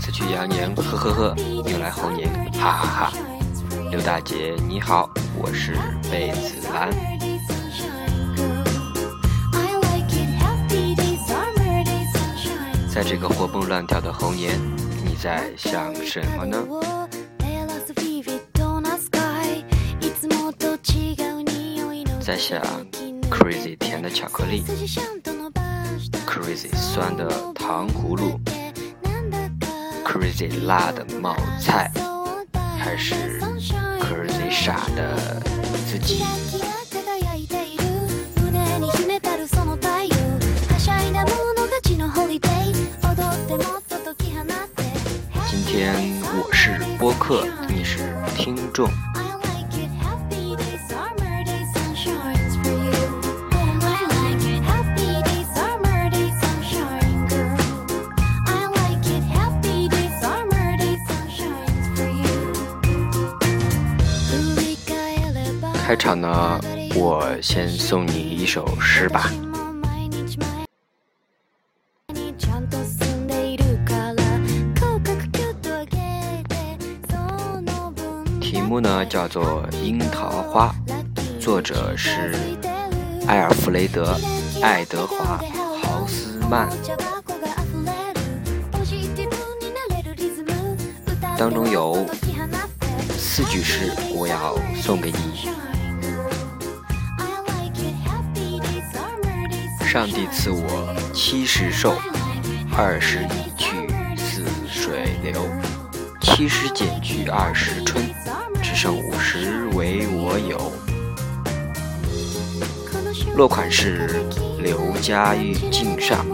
此去羊年，呵呵呵，又来猴年，哈哈哈。刘大姐你好，我是贝子兰。在这个活蹦乱跳的猴年，你在想什么呢？在下 crazy 甜的巧克力，crazy 酸的糖葫芦，crazy 辣的冒菜，还是 crazy 傻的自己？今天我是播客，你是听众。开场呢，我先送你一首诗吧。题目呢叫做《樱桃花》，作者是埃尔弗雷德·爱德华·豪斯曼。当中有四句诗，我要送给你。上帝赐我七十寿，二十已去似水流，七十减去二十春，只剩五十为我有。落款是刘佳玉敬上，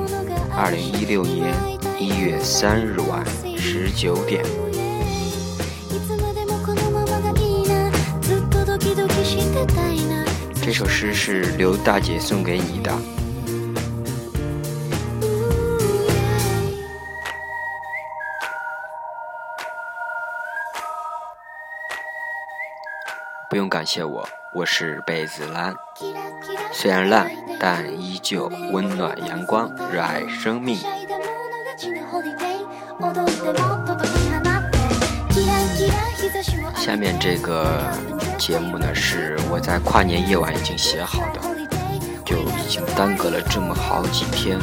二零一六年一月三日晚十九点。这首诗是刘大姐送给你的。不用感谢我，我是贝子兰。虽然烂，但依旧温暖阳光，热爱生命。下面这个节目呢，是我在跨年夜晚已经写好的，就已经耽搁了这么好几天，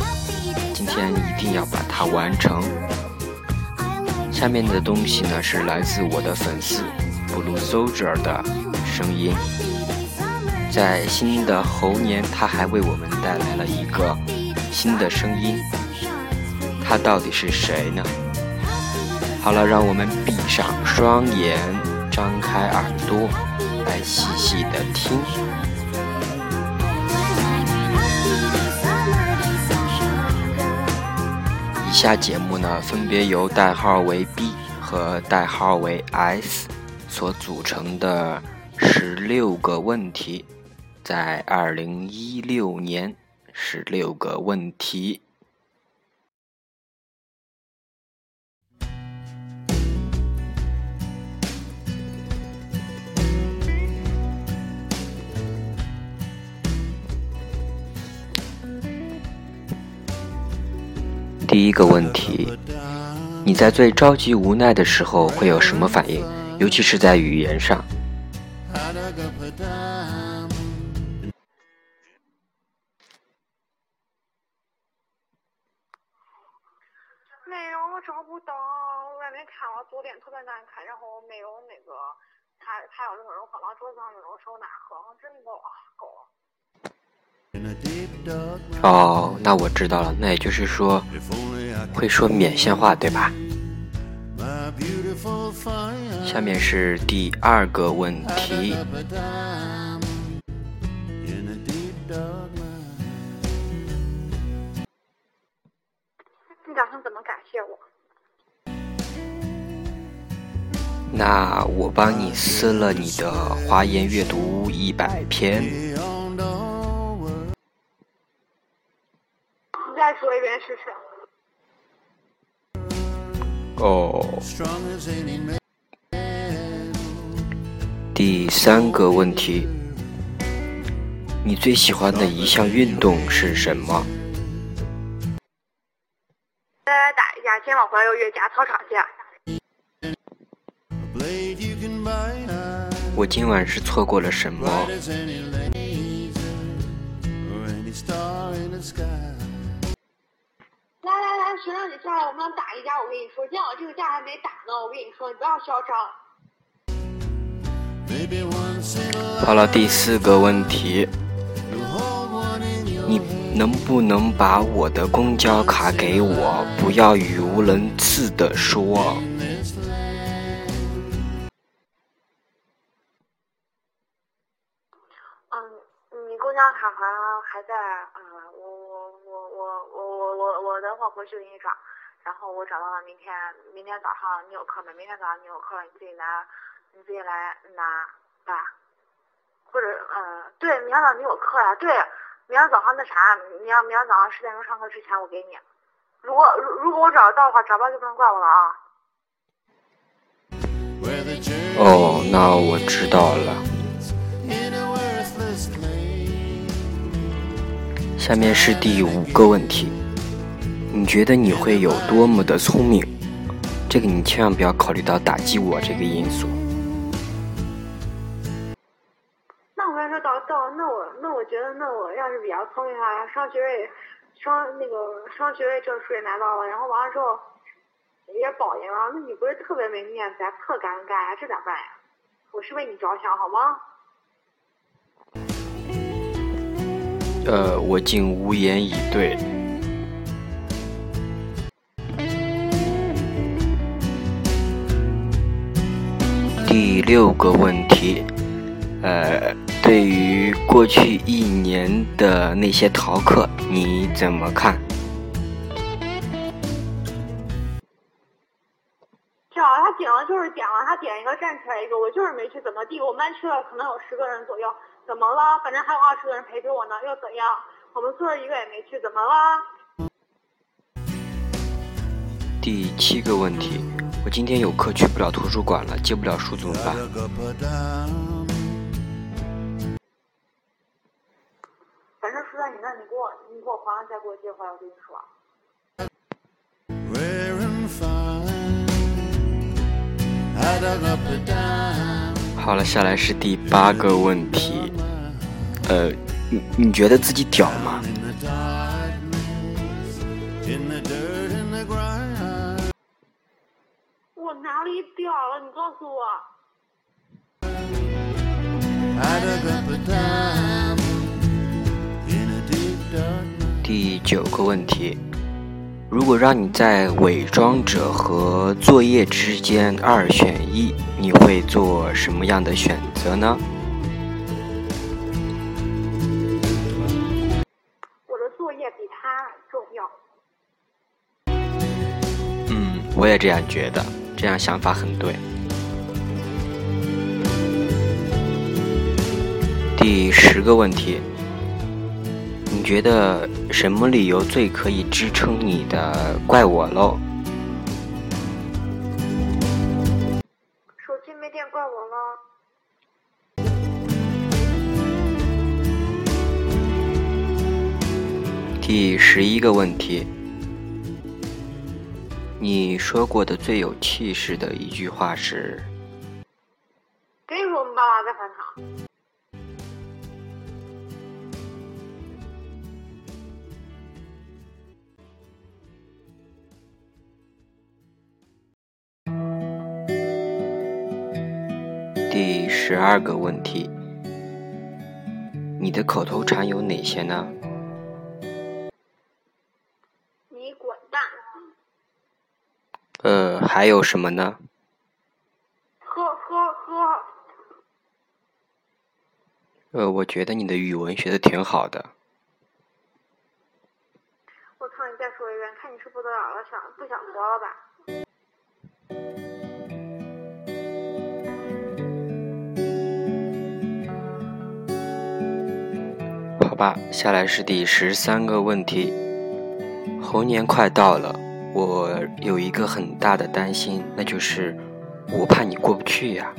今天一定要把它完成。下面的东西呢，是来自我的粉丝 Blue Soldier 的。声音，在新的猴年，他还为我们带来了一个新的声音。他到底是谁呢？好了，让我们闭上双眼，张开耳朵，来细细的听。以下节目呢，分别由代号为 B 和代号为 S 所组成的。十六个问题，在二零一六年，十六个问题。第一个问题，你在最着急无奈的时候会有什么反应？尤其是在语言上。没有，我找不到。我外面看了酒店特别难看，然后没有那个他他要是那种放到桌子上那种收纳盒，真的够了。哦，那我知道了，那也就是说会说缅县话对吧？下面是第二个问题。你打算怎么感谢我？那我帮你撕了你的华言阅读一百篇。哦。第三个问题，你最喜欢的一项运动是什么？大家打一下，今晚回来又约架操场去。我今晚是错过了什么？来来，学长你下来，我们俩打一架。我跟你说，今晚这个架还没打呢。我跟你说，你不要嚣张。好了，第四个问题，你能不能把我的公交卡给我？不要语无伦次的说。嗯，你公交卡好像还在啊。我我我我我我我等会回去给你找。然后我找到了，明天明天早上你有课没？明天早上你有课，你自己来，你自己来拿吧。或者嗯，对，明天早上你有课呀？对，明天早上那啥，明天明天早上十点钟上课之前我给你。如果如如果我找得到的话，找不到就不能怪我了啊。哦，那我知道了。下面是第五个问题，你觉得你会有多么的聪明？这个你千万不要考虑到打击我这个因素。那我跟你说，到到那我那我觉得，那我要是比较聪明的话，双学位双那个双学位证书也拿到了，然后完了之后也保研了，那你不是特别没面子呀，特尴尬呀，这咋办呀？我是为你着想，好吗？呃，我竟无言以对。第六个问题，呃，对于过去一年的那些逃课，你怎么看？地？我们班去了可能有十个人左右。怎么了？反正还有二十个人陪着我呢，又怎样？我们宿舍一个也没去，怎么了？第七个问题，我今天有课去不了图书馆了，借不了书怎么办？反正书在你那，你给我，你给我还了再给我借回来，我跟你说。好了，下来是第八个问题。呃，你你觉得自己屌吗？我哪里屌了？你告诉我。第九个问题，如果让你在伪装者和作业之间二选一，你会做什么样的选择呢？我的作业比他重要。嗯，我也这样觉得，这样想法很对。第十个问题，你觉得什么理由最可以支撑你的怪我喽？手机没电，怪我喽。第十一个问题。你说过的最有气势的一句话是：“跟你说，我们爸妈在饭堂。”十二个问题，你的口头禅有哪些呢？你滚蛋呃，还有什么呢？呵呵呵。呃，我觉得你的语文学的挺好的。我操！你再说一遍，看你是不得了了，想不想活了吧？吧，下来是第十三个问题。猴年快到了。我有一个很大的担心，那就是我怕你过不去呀。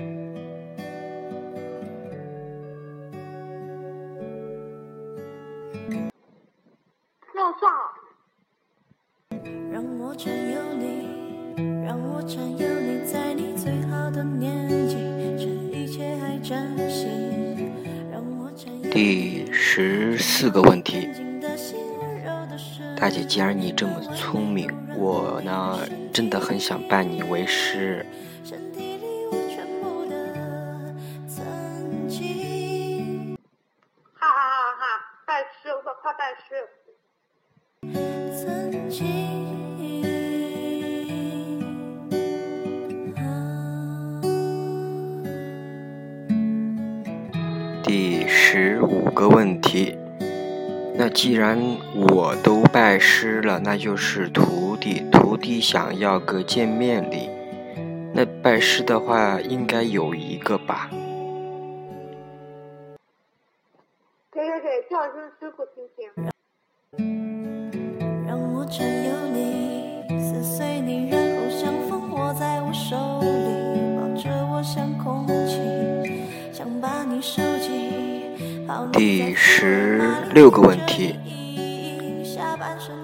既然你这么聪明，我呢真的很想拜你为师。哈哈哈哈！拜师，我快拜师。第十五个问题，那既然我都拜师了，那就是徒弟。徒弟想要个见面礼，那拜师的话应该有一个吧？给给给，叫声师傅听听。第十六个问题，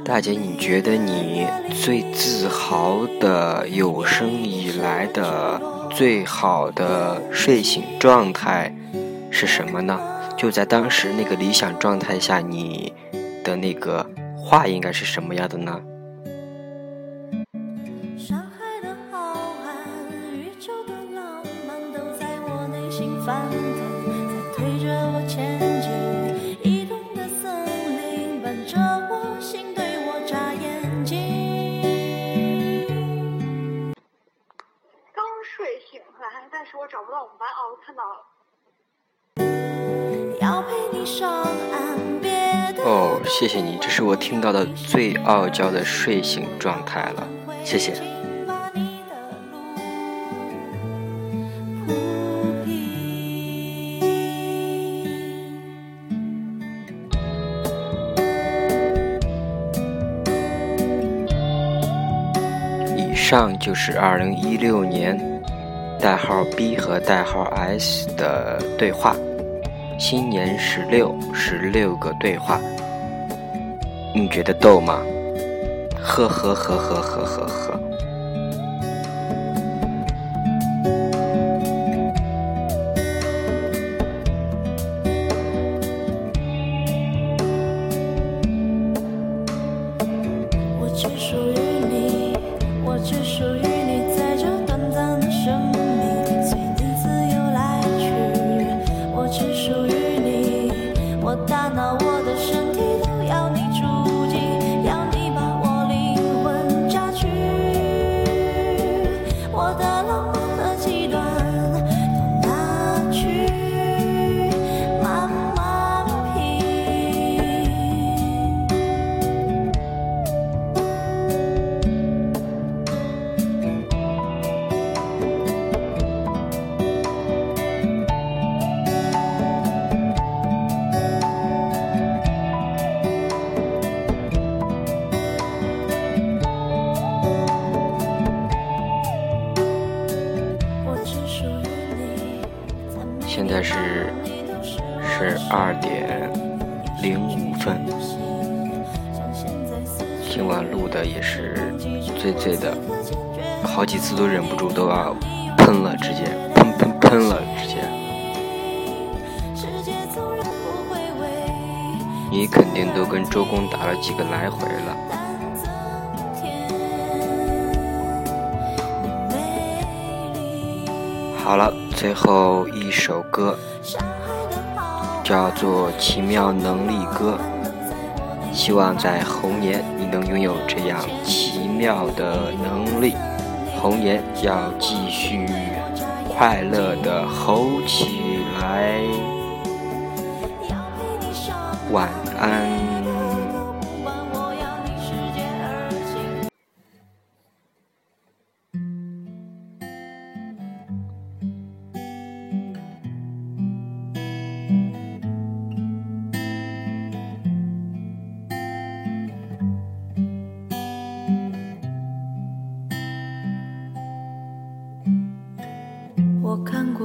大姐，你觉得你最自豪的有生以来的最好的睡醒状态是什么呢？就在当时那个理想状态下，你的那个话应该是什么样的呢？我前谢谢你，这是我听到的最傲娇的睡醒状态了，谢谢。以上就是二零一六年。代号 B 和代号 S 的对话，新年十六，十六个对话，你觉得逗吗？呵呵呵呵呵呵呵。醉醉的，好几次都忍不住都要喷了，直接喷喷喷了，直接。你肯定都跟周公打了几个来回了。好了。最后一首歌叫做《奇妙能力歌》，希望在猴年你能拥有这样奇妙的能力，红颜要继续快乐的吼起来。晚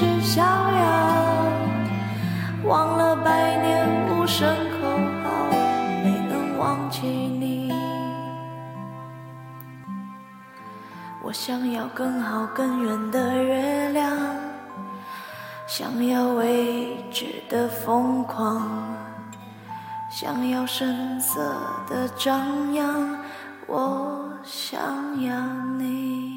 是逍遥，忘了百年无声口号，没能忘记你。我想要更好更圆的月亮，想要未知的疯狂，想要声色的张扬，我想要你。